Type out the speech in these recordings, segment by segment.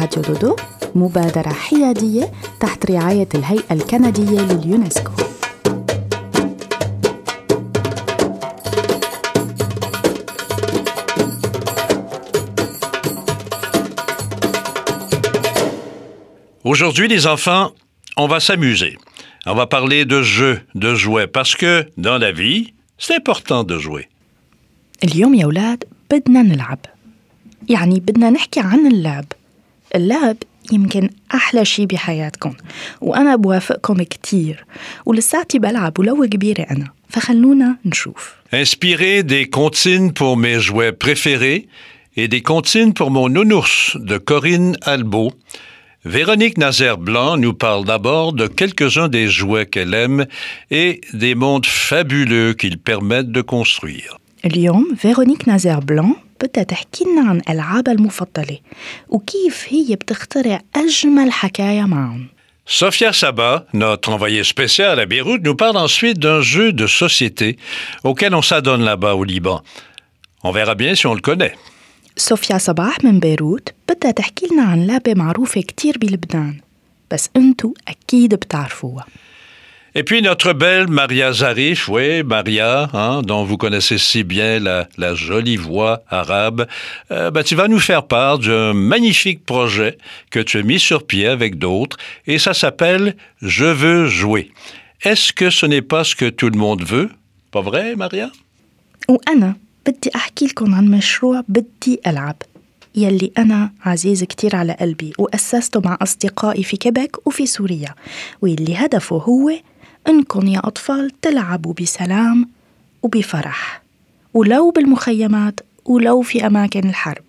راديو دودو مبادرة حيادية تحت رعاية الهيئة الكندية لليونسكو Aujourd'hui, les enfants, on va s'amuser. On va parler de jeux, de jouets, parce que dans la vie, c'est important de jouer. اليوم يا أولاد بدنا نلعب يعني بدنا نحكي عن اللعب اللعب يمكن أحلى شي بحياتكم وأنا بوافقكم كتير ولساتي بلعب ولو كبيرة أنا فخلونا نشوف Inspiré des comptines pour mes jouets préférés et des comptines pour mon nounours de Corinne Albo, Véronique Nazaire-Blanc nous parle d'abord de quelques-uns des jouets qu'elle aime et des mondes fabuleux qu'ils permettent de construire. اليوم فيرونيك نازير بلان بدها تحكي لنا عن ألعابها المفضلة وكيف هي بتخترع أجمل حكاية معهم Sophia Saba, notre envoyée spéciale à Beyrouth, nous parle ensuite d'un jeu de société auquel on s'adonne là-bas au Liban. On verra bien si on le connaît. صوفيا صباح من بيروت بدها تحكي لنا عن لعبة معروفة كتير بلبنان بس انتو أكيد بتعرفوها Et puis notre belle Maria Zarif, oui, Maria, hein, dont vous connaissez si bien la, la jolie voix arabe, euh, ben, tu vas nous faire part d'un magnifique projet que tu as mis sur pied avec d'autres, et ça s'appelle Je veux jouer. Est-ce que ce n'est pas ce que tout le monde veut? Pas vrai, Maria? وأنا بدي أحكي لكم عن مشروع بدي ألعب يلي أنا عزيز كتير على قلبي وأسسته مع أصدقائي في كيبك وفي سوريا واللي هدفه هو إنكم يا أطفال تلعبوا بسلام وبفرح ولو بالمخيمات ولو في أماكن الحرب.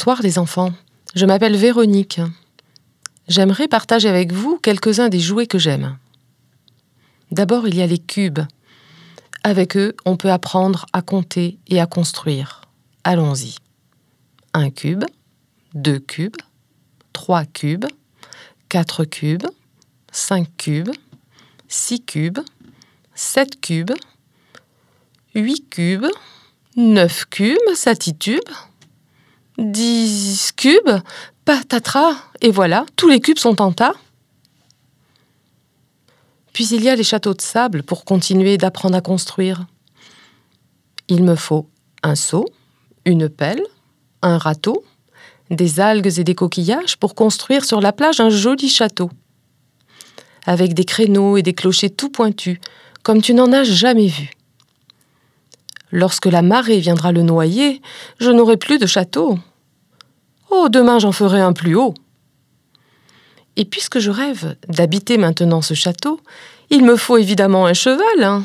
Bonsoir les enfants, je m'appelle Véronique. J'aimerais partager avec vous quelques-uns des jouets que j'aime. D'abord, il y a les cubes. Avec eux, on peut apprendre à compter et à construire. Allons-y. Un cube, deux cubes, trois cubes, quatre cubes, cinq cubes, six cubes, sept cubes, huit cubes, neuf cubes, ça titube, 10 cubes, patatras, et voilà, tous les cubes sont en tas. Puis il y a les châteaux de sable pour continuer d'apprendre à construire. Il me faut un seau, une pelle, un râteau, des algues et des coquillages pour construire sur la plage un joli château. Avec des créneaux et des clochers tout pointus, comme tu n'en as jamais vu. Lorsque la marée viendra le noyer, je n'aurai plus de château. Oh, demain j'en ferai un plus haut. Et puisque je rêve d'habiter maintenant ce château, il me faut évidemment un cheval. hein.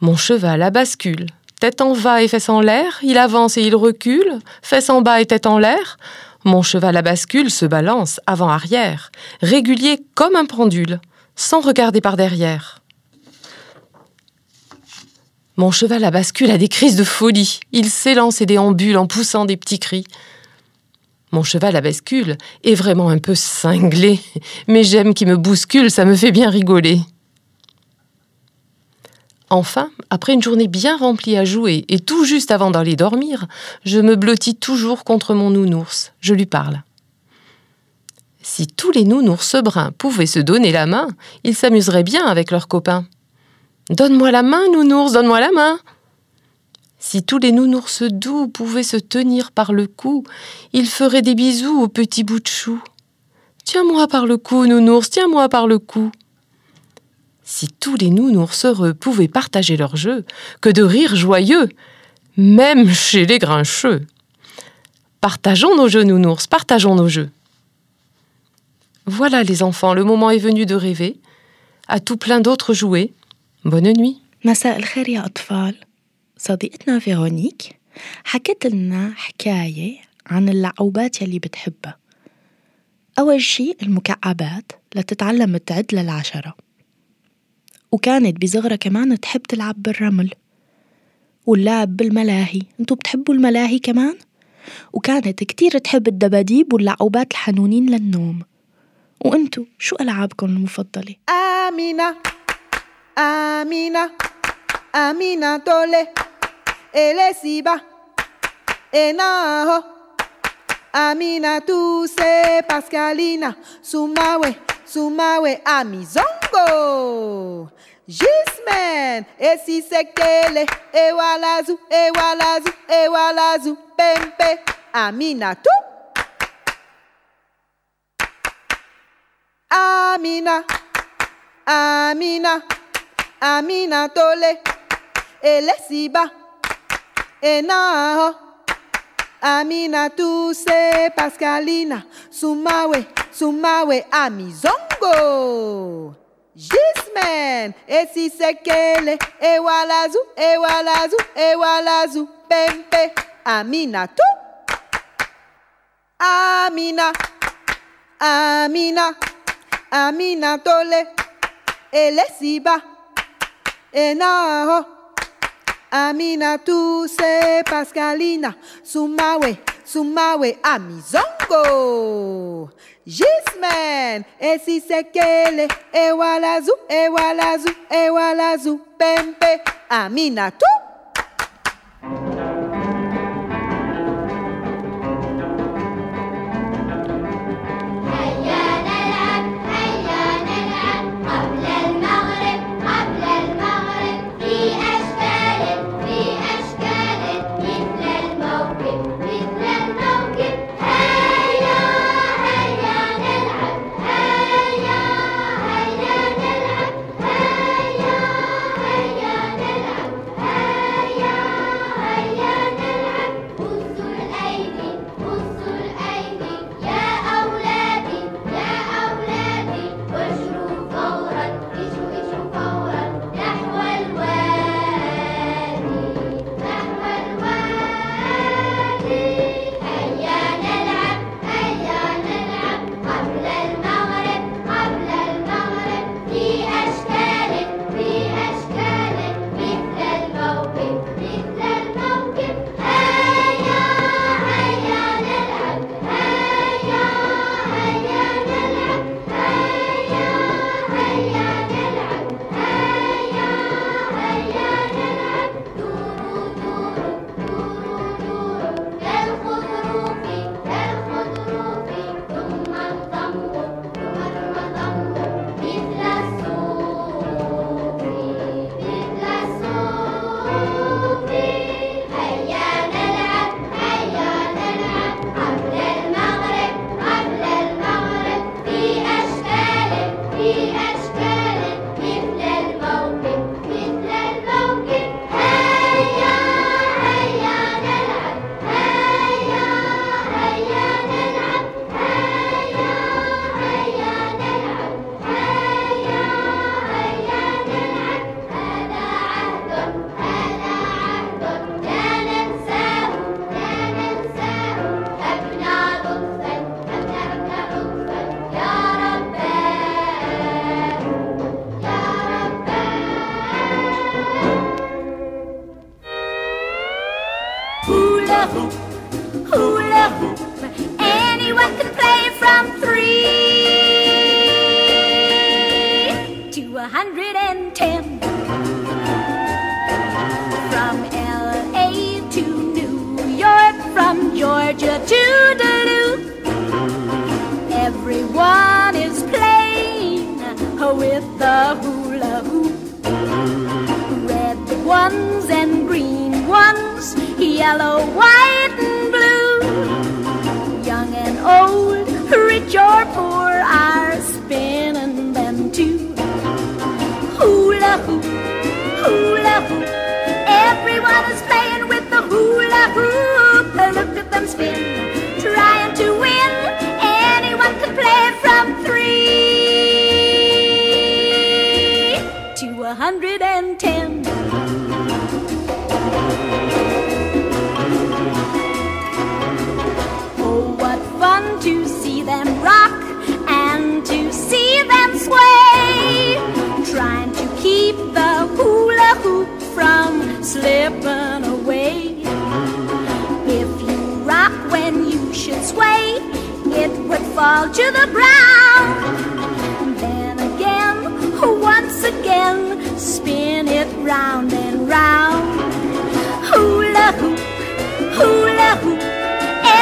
Mon cheval à bascule, tête en bas et fesses en l'air, il avance et il recule, fesses en bas et tête en l'air. Mon cheval à bascule se balance avant-arrière, régulier comme un pendule, sans regarder par derrière. Mon cheval à bascule a des crises de folie. Il s'élance et déambule en poussant des petits cris. Mon cheval à bascule est vraiment un peu cinglé, mais j'aime qu'il me bouscule, ça me fait bien rigoler. Enfin, après une journée bien remplie à jouer et tout juste avant d'aller dormir, je me blottis toujours contre mon nounours. Je lui parle. Si tous les nounours bruns pouvaient se donner la main, ils s'amuseraient bien avec leurs copains. Donne-moi la main, nounours, donne-moi la main. Si tous les nounours doux pouvaient se tenir par le cou, ils feraient des bisous au petit bout de chou. Tiens-moi par le cou, nounours, tiens-moi par le cou. Si tous les nounours heureux pouvaient partager leur jeu, que de rires joyeux, même chez les grincheux. Partageons nos jeux, nounours, partageons nos jeux. Voilà les enfants, le moment est venu de rêver, à tout plein d'autres jouets. Bonne nuit. صديقتنا فيرونيك حكت لنا حكاية عن اللعوبات يلي بتحبها. أول شي المكعبات لتتعلم تعد للعشرة. وكانت بصغرها كمان تحب تلعب بالرمل. واللعب بالملاهي. انتو بتحبوا الملاهي كمان؟ وكانت كتير تحب الدباديب واللعوبات الحنونين للنوم. وانتو شو ألعابكم المفضلة؟ Amina, Amina, Amina tole, elesiba, enaho. Amina tu se Pascalina, sumawe, sumawe, amizongo. Gismen, esi sekele, ewalazu, ewalazu, ewalazu, pempe, Amina tu. Amina, Amina, Amina tole, elesiba, enaho. Amina Pascalina, sumawe, sumawe, amizongo. Gismen, esi sekele, ewalazu, ewalazu, ewalazu, pempe, Amina tu. Amina, Amina, Amina tole, elesiba, enaho. Aminatou, c'est Pascalina. Sumawe, Sumawe Amizongo. Gismen, et si c'est Kele, et Walazou, et Walazou, et Walazou, Pempe, Everyone is playing with the hula hoop. Red ones and green ones, yellow, white, and blue. Young and old, rich or poor, are spinning them too. Hula hoop, hula hoop. Everyone is playing with the hula hoop. Look at them spin, fall to the ground. Then again, once again, spin it round and round. Hula hoop, hula hoop.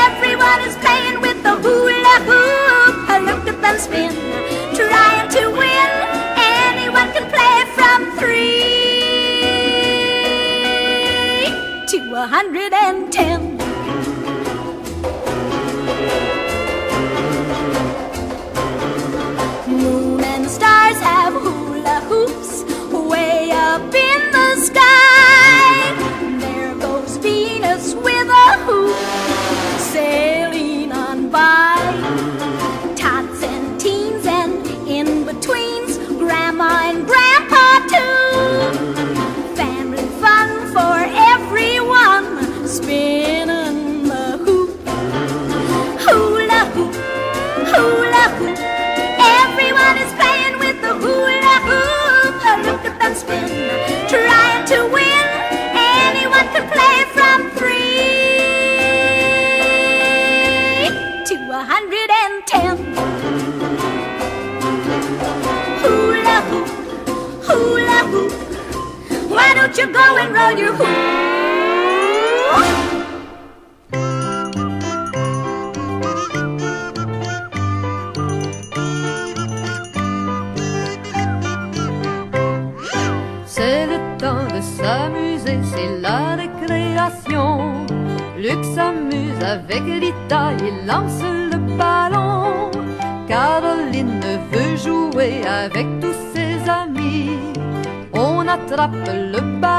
Everyone is playing with the hula hoop. Look at them spin, trying to win. Anyone can play from three to a hundred and ten. Go and your? C'est le temps de s'amuser, c'est la récréation. Luc s'amuse avec Lita, il lance le ballon. Caroline veut jouer avec tous ses amis. On attrape le ballon,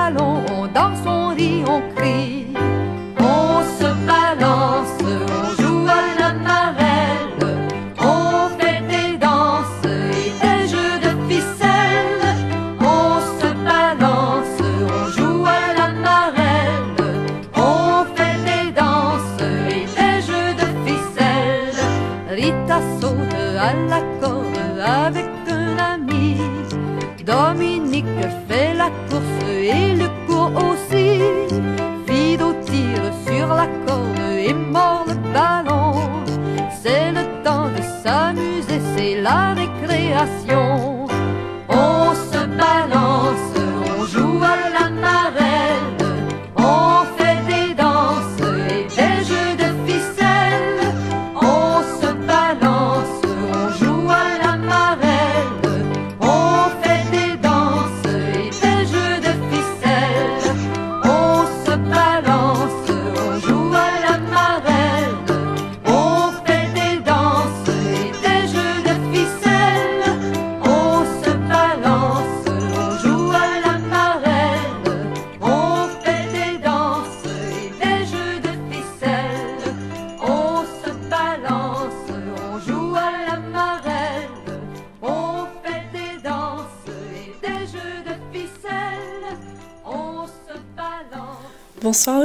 generación.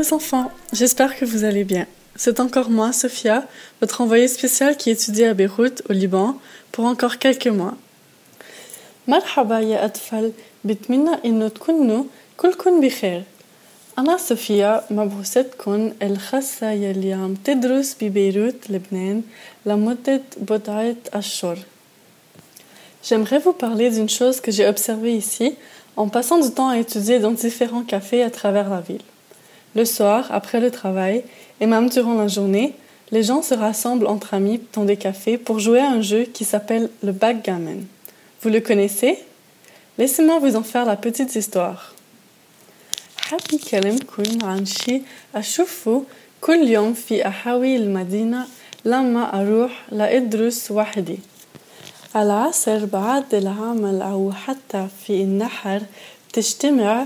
les enfants, j'espère que vous allez bien. C'est encore moi, Sophia, votre envoyée spéciale qui étudie à Beyrouth, au Liban, pour encore quelques mois. مرحبا يا أطفال بتمنى إنه تكونوا كلكن بخير أنا صوفيا مبعوثتكن الخاصة يلي عم تدرس ببيروت لبنان لمدة بضعة أشهر J'aimerais vous parler d'une chose que j'ai observée ici en passant du temps à étudier dans différents cafés à travers la ville. Le soir, après le travail, et même durant la journée, les gens se rassemblent entre amis dans des cafés pour jouer à un jeu qui s'appelle le backgammon. Vous le connaissez Laissez-moi vous en faire la petite histoire. حابة أكلمكم عن شي أشوفه كل يوم في أحاوي المدينة لما أروح لأدرس وحدي العصر بعد العمل أو حتى في النهار تجتمع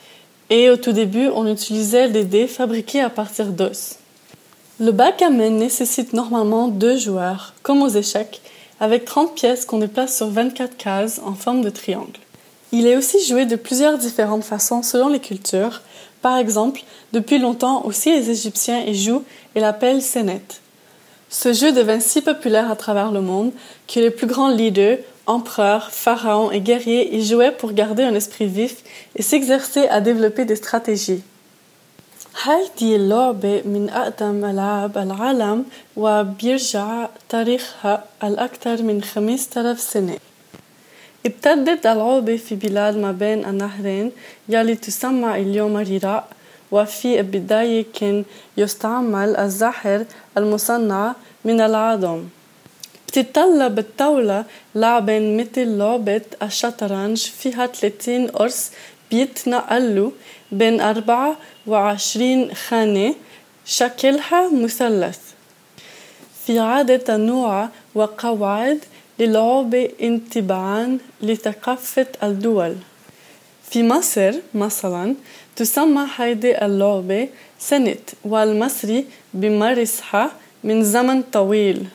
Et au tout début, on utilisait des dés fabriqués à partir d'os. Le backgammon nécessite normalement deux joueurs, comme aux échecs, avec 30 pièces qu'on déplace sur 24 cases en forme de triangle. Il est aussi joué de plusieurs différentes façons selon les cultures. Par exemple, depuis longtemps aussi les Égyptiens y jouent et l'appellent Senet. Ce jeu devint si populaire à travers le monde que les plus grands leaders, empereurs, pharaons et guerriers y jouaient pour garder un esprit vif et s'exercer à développer des stratégies. هذه اللعبة من أقدم ألعاب العالم وبيرجع تاريخها الأكثر من 5000 سنة. ابتدت اللعبة في بلاد ما بين النهرين يلي تسمى اليوم العراق وفي البداية كان يستعمل الزهر المصنع من العظم بتتطلب الطاولة لعبة مثل لعبة الشطرنج فيها 30 قرص بيتنقلوا بين 24 خانة شكلها مثلث. في عادة تنوع وقواعد للعبة انتباعا لثقافة الدول. في مصر مثلا تسمى هيدي اللعبة سنة والمصري بمارسها من زمن طويل.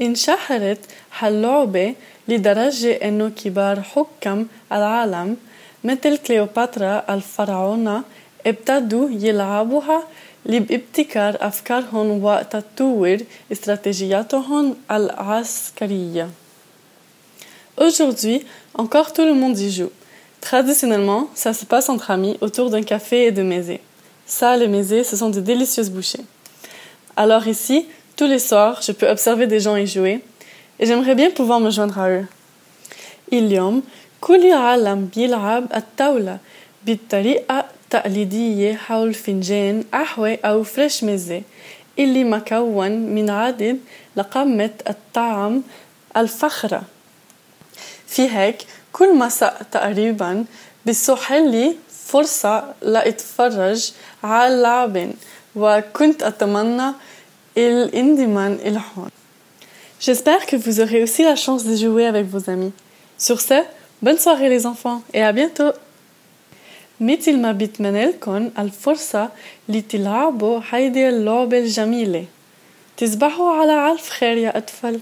انشهرت هاللعبة لدرجة انه كبار حكام العالم مثل كليوباترا الفرعونة ابتدوا يلعبوها لابتكار أفكارهم وقت تطور استراتيجياتهم العسكرية. Aujourd'hui, encore tout le monde y joue. Traditionnellement, ça se passe entre amis autour d'un café et de mésés. Ça, les mésés, ce sont de délicieuses bouchées. Alors ici, tous les soirs, je peux observer des gens y jouer et j'aimerais bien pouvoir me joindre à eux. اليوم كل عالم بيلعب الطاولة بالطريقة تقليدية حول فنجان قهوة أو فريش مزة اللي مكون من عدد لقمة الطعم الفخرة في هيك كل مساء تقريبا بيسوحل لي فرصة لأتفرج على اللعبين وكنت أتمنى الانضمام إلهم J'espère que vous aurez aussi la chance de jouer avec vos amis. Sur ce, bonne soirée les enfants et à bientôt! مثل ما بيتمنى لكم الفرصة لتلعبوا هيدي اللعبة الجميلة تصبحوا على ألف خير يا أطفال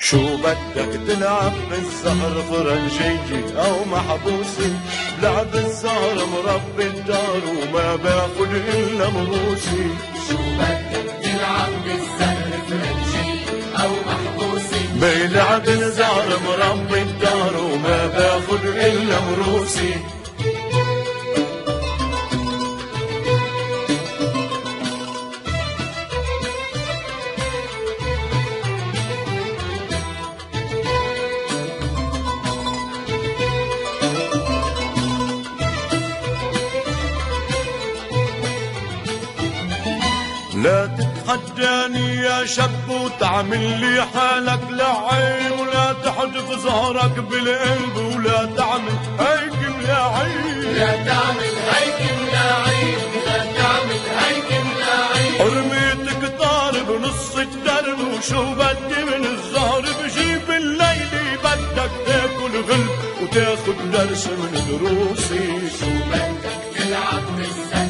شو بدك تلعب بالسهر فرنجية أو محبوسة بلعب الزهر مربي الدار وما باخد إلا مروسي شو بدك تلعب بالزهر فرنجي أو محبوسي؟ بلعب الزهر مربي الدار وما باخد إلا مروسي لا تتحداني يا شاب وتعمل لي حالك لعين ولا تحدف ظهرك بالقلب ولا تعمل هيك ملاعين لا تعمل هيك ملاعين لا تعمل هيك ملاعين حرمتك طار بنص الدرب وشو بدي من الزهر؟ بجيب الليل بدك تاكل غلب وتاخد درس من دروسي. شو بدك تلعب محبوسي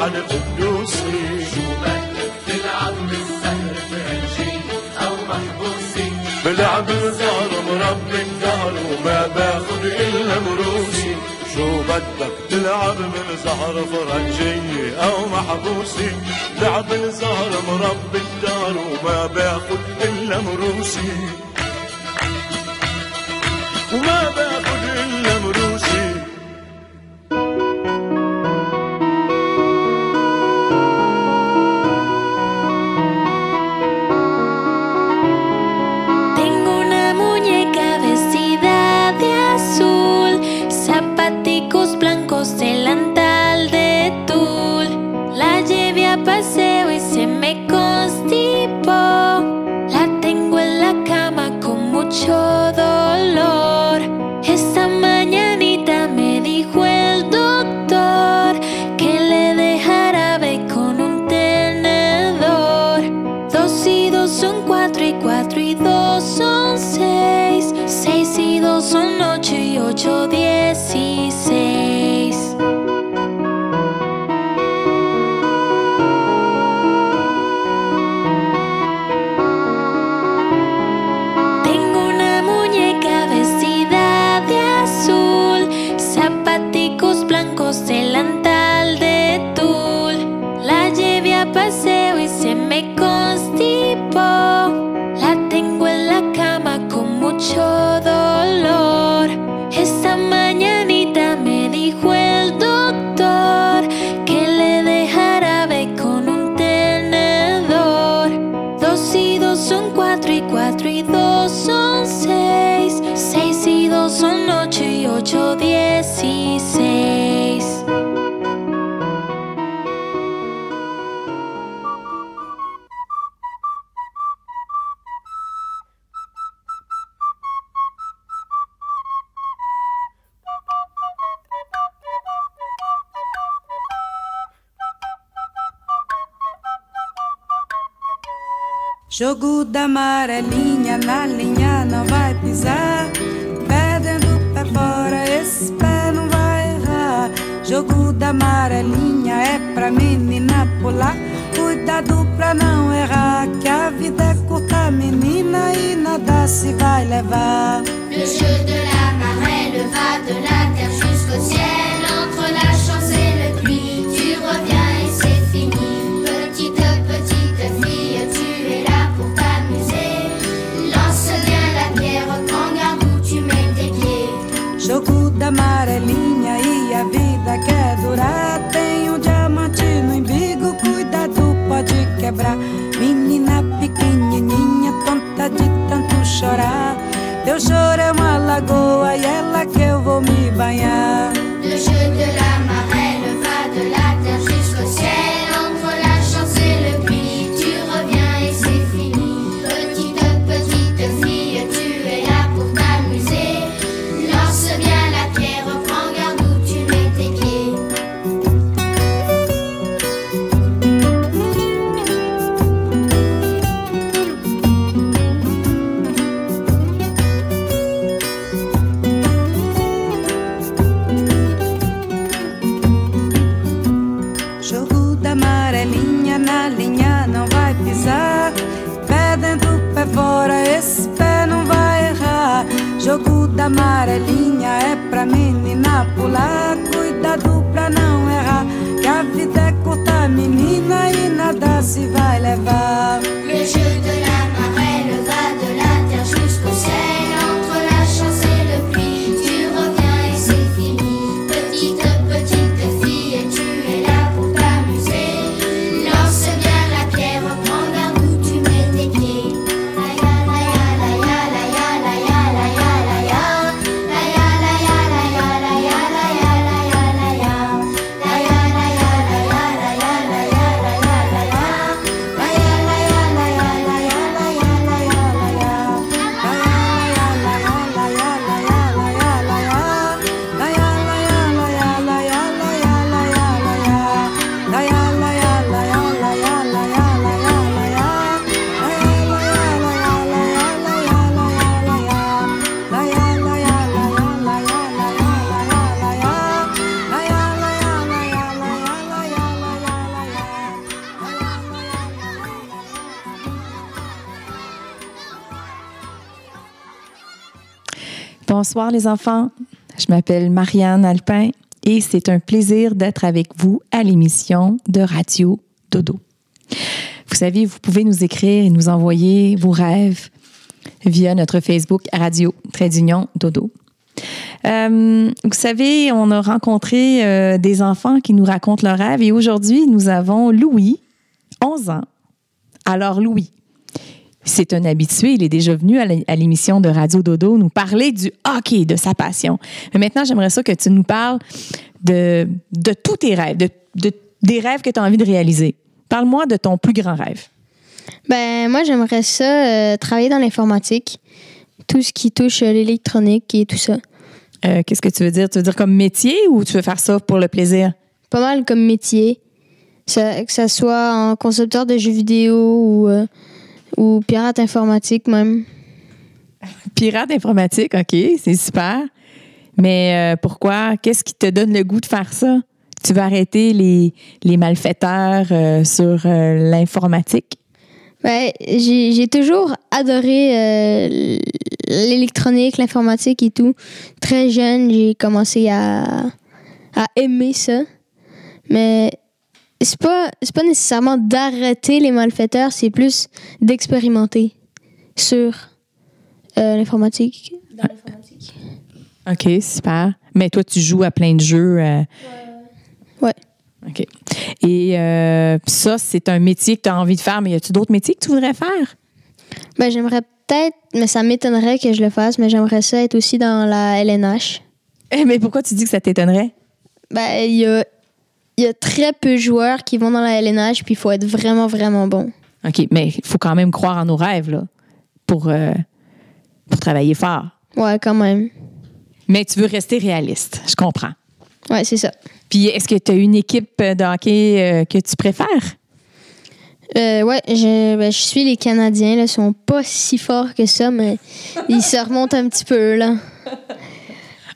حلف فلوسي شو تلعب بالسهر فرنجي أو محبوسي بلعب الزهر مربي الدهر وما باخد إلا مروسي. شو بدك تلعب بالزهر فرنجي أو محبوسي؟ لعب الزهر مربي الدهر وما باخد إلا مروسي. وما باخد amarelinha na linha não vai pisar. Pé dentro, pé fora, esse pé não vai errar. Jogo da amarelinha é pra menina pular. Cuidado pra não errar, que a vida é curta, menina, e nada se vai levar. Le jeu de la marelle va de la quebrar. Menina pequenininha, tonta de tanto chorar. Teu choro é uma lagoa e é ela que eu vou me banhar. Deixa eu da amarelinha é pra menina pular. Cuidado pra não errar. Que a vida é curta, menina, e nada se vai levar. Bonsoir les enfants, je m'appelle Marianne Alpin et c'est un plaisir d'être avec vous à l'émission de Radio Dodo. Vous savez, vous pouvez nous écrire et nous envoyer vos rêves via notre Facebook Radio Trait d'Union Dodo. Euh, vous savez, on a rencontré euh, des enfants qui nous racontent leurs rêves et aujourd'hui, nous avons Louis, 11 ans. Alors Louis, c'est un habitué, il est déjà venu à l'é- à l'émission de Radio Dodo nous parler du hockey, de sa passion. Mais maintenant, j'aimerais ça que tu nous parles de, de tous tes rêves, de, de- des rêves que tu as envie de réaliser. Parle-moi de ton plus grand rêve. Ben, moi, j'aimerais ça euh, travailler dans l'informatique. Tout ce qui touche euh, l'électronique et tout ça. Euh, Qu'est-ce que tu veux dire? Tu veux dire comme métier ou tu veux faire ça pour le plaisir? Pas mal comme métier. Ça- que ça soit en concepteur de jeux vidéo ou, euh, ou pirate informatique même. Pirate informatique, OK, c'est super. Mais euh, pourquoi? Qu'est-ce qui te donne le goût de faire ça? Tu veux arrêter les, les malfaiteurs euh, sur euh, l'informatique? Ben, j'ai toujours adoré l'électronique, l'informatique et tout. Très jeune, j'ai commencé à, à aimer ça. Mais c'est pas, c'est pas nécessairement d'arrêter les malfaiteurs, c'est plus d'expérimenter sur euh, l'informatique. OK, super. Mais toi, tu joues à plein de jeux. euh, Ouais. OK. Et euh, ça, c'est un métier que tu as envie de faire, mais y a-tu d'autres métiers que tu voudrais faire? Ben, j'aimerais peut-être, mais ça m'étonnerait que je le fasse, mais j'aimerais ça être aussi dans la LNH. Eh, mais pourquoi tu dis que ça t'étonnerait? Ben, il y a, il y a très peu de joueurs qui vont dans la LNH, puis il faut être vraiment, vraiment bon. OK, mais il faut quand même croire en nos rêves, là, pour, euh, pour travailler fort. Ouais, quand même. Mais tu veux rester réaliste, je comprends. Ouais, c'est ça. Puis est-ce que tu as une équipe de hockey euh, que tu préfères? Euh, ouais, je, ben, je suis les Canadiens, là, ils sont pas si forts que ça, mais ils se remontent un petit peu, là.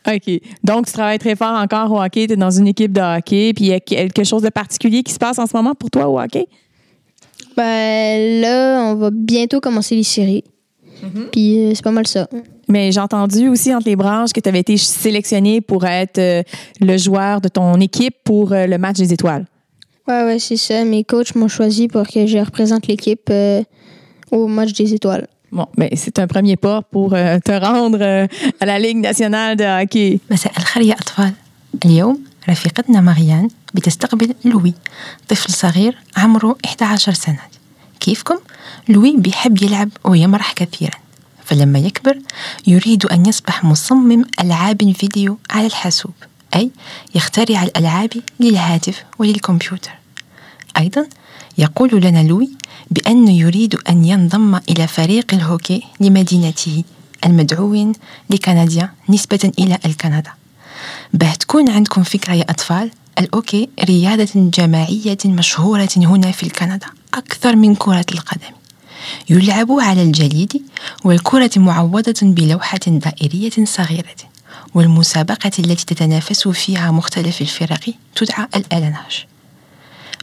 OK. Donc, tu travailles très fort encore au hockey, tu es dans une équipe de hockey, puis il y a quelque chose de particulier qui se passe en ce moment pour toi au hockey? Ben, là, on va bientôt commencer les séries. Puis euh, c'est pas mal ça. Mais j'ai entendu aussi entre les branches que tu avais été sélectionné pour être euh, le joueur de ton équipe pour euh, le match des étoiles. Ouais, ouais, c'est ça. Mes coachs m'ont choisi pour que je représente l'équipe au match des étoiles. Bon, mais c'est un premier pas pour euh, te rendre euh, à la Ligue nationale de hockey. مساء الخير يا أطفال اليوم رفيقتنا ماريان بتستقبل لوي طفل صغير عمره 11 سنة كيفكم؟ لوي بيحب يلعب ويمرح كثيرا فلما يكبر يريد أن يصبح مصمم ألعاب فيديو على الحاسوب أي يخترع الألعاب للهاتف وللكمبيوتر أيضا يقول لنا لوي بأنه يريد أن ينضم إلى فريق الهوكي لمدينته المدعو لكنديا نسبة إلى الكندا. باه تكون عندكم فكرة يا أطفال الأوكي رياضة جماعية مشهورة هنا في الكندا أكثر من كرة القدم. يلعب على الجليد والكرة معوضة بلوحة دائرية صغيرة والمسابقة التي تتنافس فيها مختلف الفرق تدعى الألناش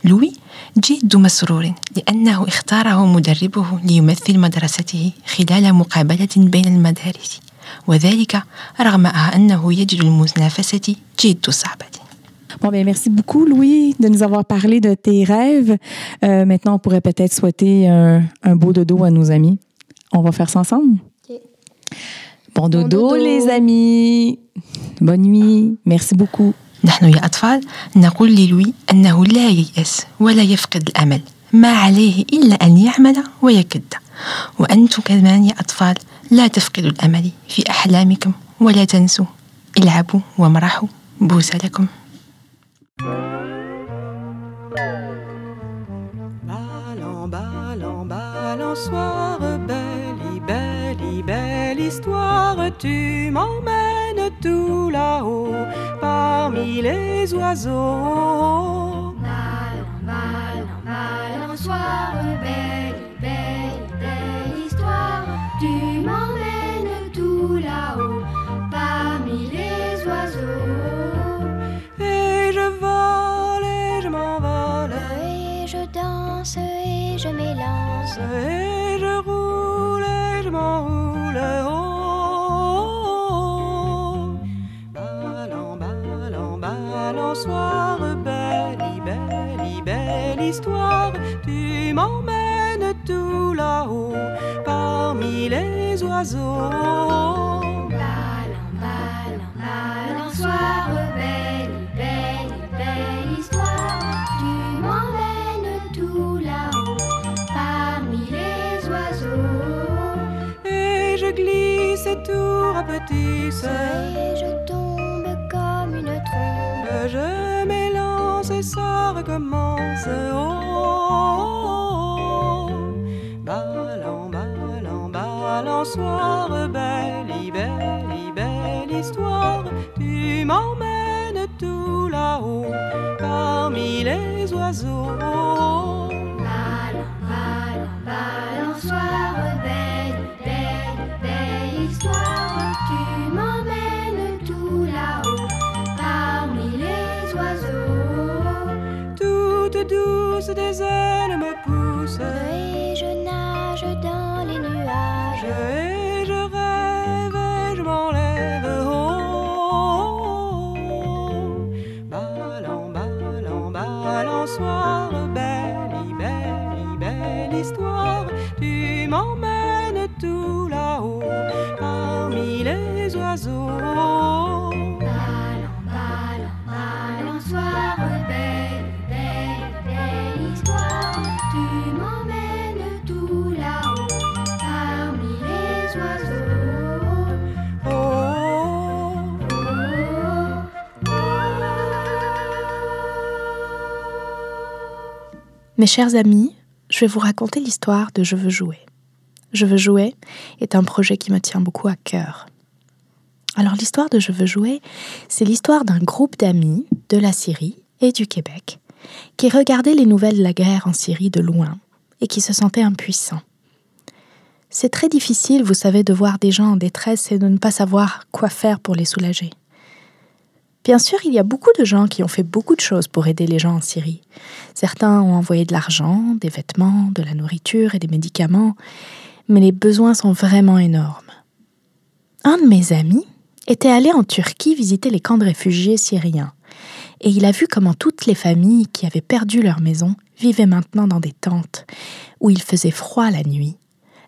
لوي جد مسرور لأنه اختاره مدربه ليمثل مدرسته خلال مقابلة بين المدارس وذلك رغم أنه يجد المنافسة جد صعبة Bon, bien, merci beaucoup, Louis, de nous avoir parlé de tes rêves. Euh, maintenant, on pourrait peut-être souhaiter un, un beau dodo à nos amis. On va faire ça ensemble? Bon dodo, dodo. les amis. Bonne nuit. Merci beaucoup. نحن يا أطفال نقول للوي أنه لا ييأس ولا يفقد الأمل ما عليه إلا أن يعمل ويكد. وأنتم كمان يا أطفال لا تفقدوا الأمل في أحلامكم ولا تنسوا العبوا وامرحوا. بوسة لكم. Belle, belle histoire, tu m'emmènes. Tout là-haut, parmi les oiseaux. Balançoire, belle, belle, belle histoire. Tu m'emmènes tout là-haut, parmi les oiseaux. Et je vole et je m'envole, Et je danse et je m'élance. Tu m'emmènes tout là-haut, parmi les oiseaux. Ballon, ballon, balançoire, belle, belle, belle histoire. Tu m'emmènes tout là-haut, parmi les oiseaux. Et je glisse tout rapetisse, Et je tombe comme une trombe. je et ça recommence. Oh, belle, belle, belle histoire, tu m'emmènes tout là-haut, parmi les oiseaux. Des ailes me pousse, Et je nage dans les nuages. et Mes chers amis, je vais vous raconter l'histoire de Je veux jouer. Je veux jouer est un projet qui me tient beaucoup à cœur. Alors l'histoire de Je veux jouer, c'est l'histoire d'un groupe d'amis de la Syrie et du Québec qui regardaient les nouvelles de la guerre en Syrie de loin et qui se sentaient impuissants. C'est très difficile, vous savez, de voir des gens en détresse et de ne pas savoir quoi faire pour les soulager. Bien sûr, il y a beaucoup de gens qui ont fait beaucoup de choses pour aider les gens en Syrie. Certains ont envoyé de l'argent, des vêtements, de la nourriture et des médicaments, mais les besoins sont vraiment énormes. Un de mes amis était allé en Turquie visiter les camps de réfugiés syriens, et il a vu comment toutes les familles qui avaient perdu leur maison vivaient maintenant dans des tentes, où il faisait froid la nuit,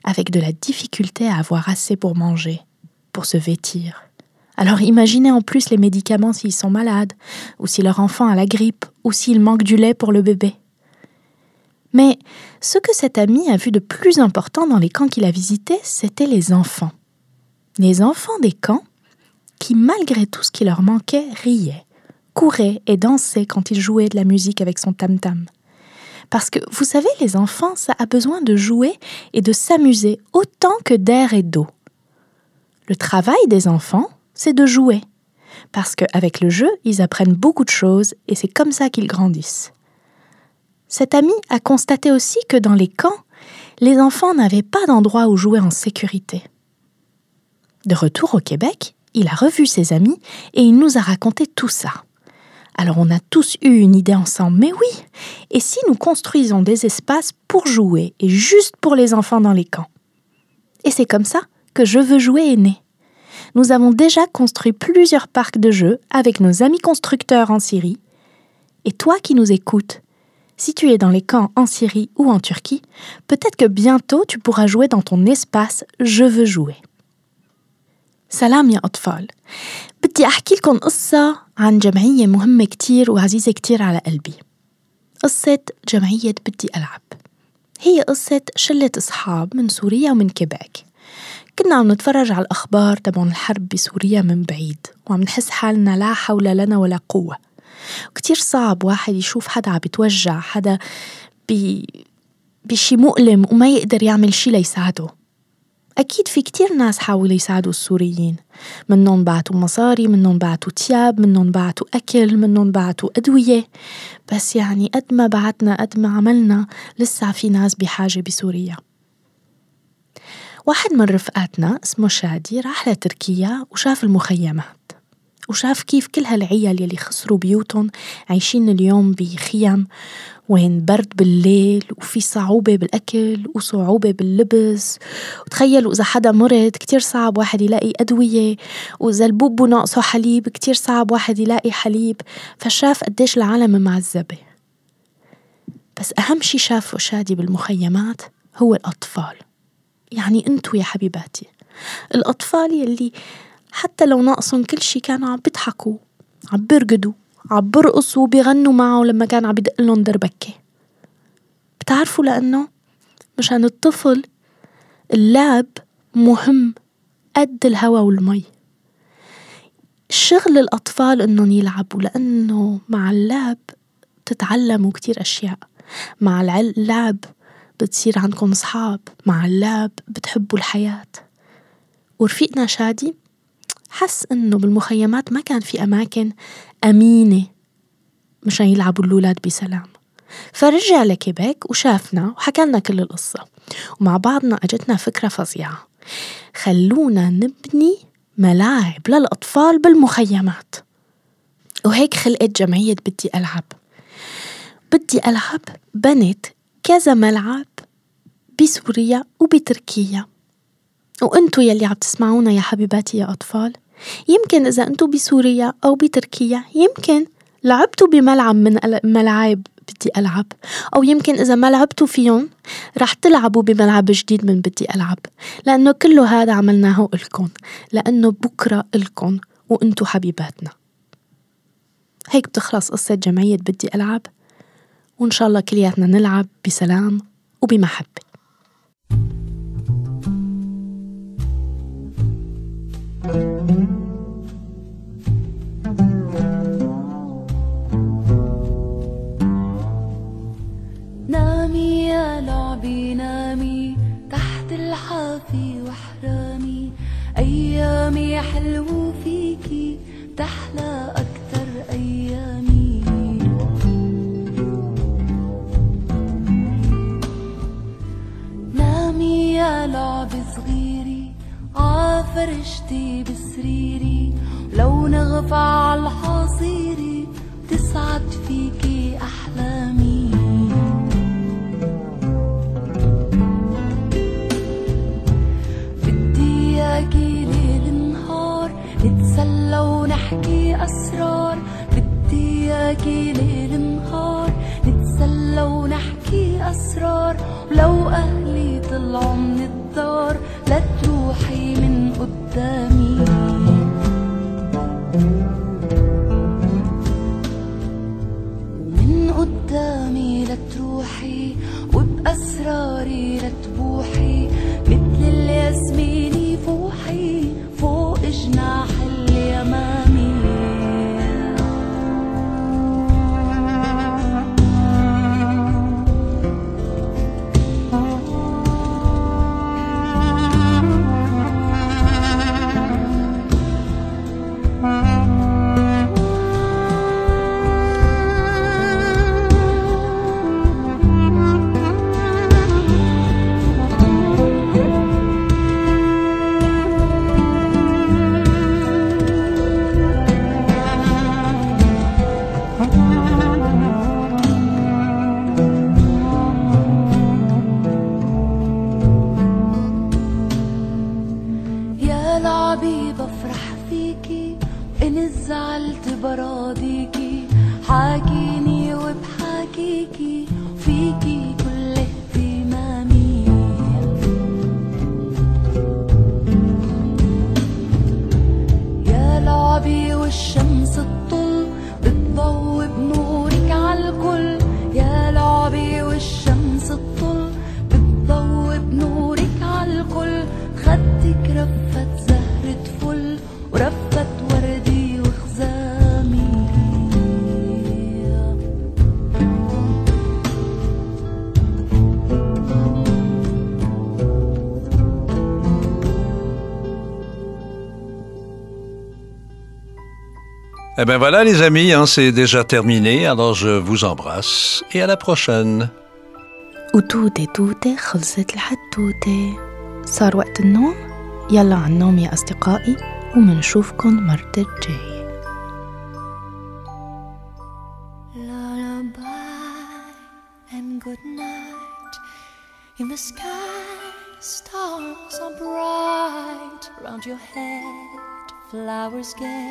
avec de la difficulté à avoir assez pour manger, pour se vêtir. Alors imaginez en plus les médicaments s'ils sont malades, ou si leur enfant a la grippe, ou s'il manque du lait pour le bébé. Mais ce que cet ami a vu de plus important dans les camps qu'il a visités, c'était les enfants. Les enfants des camps qui, malgré tout ce qui leur manquait, riaient, couraient et dansaient quand ils jouaient de la musique avec son tam-tam. Parce que, vous savez, les enfants, ça a besoin de jouer et de s'amuser autant que d'air et d'eau. Le travail des enfants, c'est de jouer. Parce qu'avec le jeu, ils apprennent beaucoup de choses et c'est comme ça qu'ils grandissent. Cet ami a constaté aussi que dans les camps, les enfants n'avaient pas d'endroit où jouer en sécurité. De retour au Québec, il a revu ses amis et il nous a raconté tout ça. Alors on a tous eu une idée ensemble, mais oui, et si nous construisons des espaces pour jouer et juste pour les enfants dans les camps? Et c'est comme ça que Je veux jouer est né Nous avons déjà construit plusieurs parcs de jeux avec nos amis constructeurs en Syrie. Et toi qui nous écoutes, si tu es dans les camps en Syrie ou en Turquie, peut-être que bientôt tu pourras jouer dans ton espace Je veux jouer. سلام يا أطفال بدي أحكي لكم قصة عن جمعية مهمة كتير وعزيزة كتير على قلبي قصة جمعية بدي ألعب هي قصة شلة أصحاب من سوريا ومن كيبيك كنا عم نتفرج على الأخبار تبعون الحرب بسوريا من بعيد وعم نحس حالنا لا حول لنا ولا قوة. وكتير صعب واحد يشوف حدا عم بيتوجع حدا بي بشي مؤلم وما يقدر يعمل شي ليساعده. أكيد في كتير ناس حاولوا يساعدوا السوريين منهم بعتوا مصاري منهم بعتوا تياب منهم بعتوا أكل منهم بعتوا أدوية. بس يعني قد ما بعتنا قد ما عملنا لسه في ناس بحاجة بسوريا. واحد من رفقاتنا اسمه شادي راح لتركيا وشاف المخيمات وشاف كيف كل هالعيال يلي خسروا بيوتهم عايشين اليوم بخيم وين برد بالليل وفي صعوبة بالأكل وصعوبة باللبس. وتخيلوا إذا حدا مرض كتير صعب واحد يلاقي أدوية وإذا البوبو ناقصه حليب كتير صعب واحد يلاقي حليب. فشاف قديش العالم معذبة. بس أهم شي شافه شادي بالمخيمات هو الأطفال. يعني أنتو يا حبيباتي. الأطفال يلي حتى لو ناقصهم كل شي كانوا عم بيضحكوا عم بيرقدوا عم برقصوا وبيغنوا معه لما كان عم يدق لهم دربكة. بتعرفوا لأنه مشان الطفل اللعب مهم قد الهوا والمي. شغل الأطفال إنهم يلعبوا لأنه مع اللعب بتتعلموا كتير أشياء. مع اللعب بتصير عندكم أصحاب مع اللعب بتحبوا الحياة. ورفيقنا شادي حس إنه بالمخيمات ما كان في أماكن أمينة مشان يلعبوا الأولاد بسلام. فرجع لكيبيك وشافنا وحكى لنا كل القصة. ومع بعضنا أجتنا فكرة فظيعة. خلونا نبني ملاعب للأطفال بالمخيمات. وهيك خلقت جمعية بدي ألعب. بدي ألعب بنت كذا ملعب بسوريا وبتركيا. وانتو يلي عم تسمعونا يا حبيباتي يا أطفال. يمكن إذا انتو بسوريا أو بتركيا يمكن لعبتوا بملعب من ملاعب بدي ألعب. أو يمكن إذا ما لعبتوا فيهم رح تلعبوا بملعب جديد من بدي ألعب. لأنه كله هذا عملناه إلكن لأنه بكرة إلكن وانتو حبيباتنا. هيك بتخلص قصة جمعية بدي ألعب. وإن شاء الله كلياتنا نلعب بسلام وبمحبة. نامي يا لعبي نامي تحت الحافي واحرامي أيامي حلو فيكي تحلى عافرشتي بسريري. لو نغفى عالحصيري تسعد فيكي أحلامي. بدي إياكي ليل نهار نتسلى ونحكي أسرار. بدي إياكي ليل نهار نتسلى ونحكي أسرار. ولو أهلي طلعوا من الدار قدامي. ومن قدامي لتروحي وبأسراري Eh ben voilà les amis, hein, c'est déjà terminé, alors je vous embrasse et à la prochaine. وتوتة توتة خلصت الحتوتة صار وقت النوم يلا على النوم يا أصدقائي ومنشوفكن مرة الجاية Lullaby and good night. In the sky, stars are bright. Round your head, flowers gay.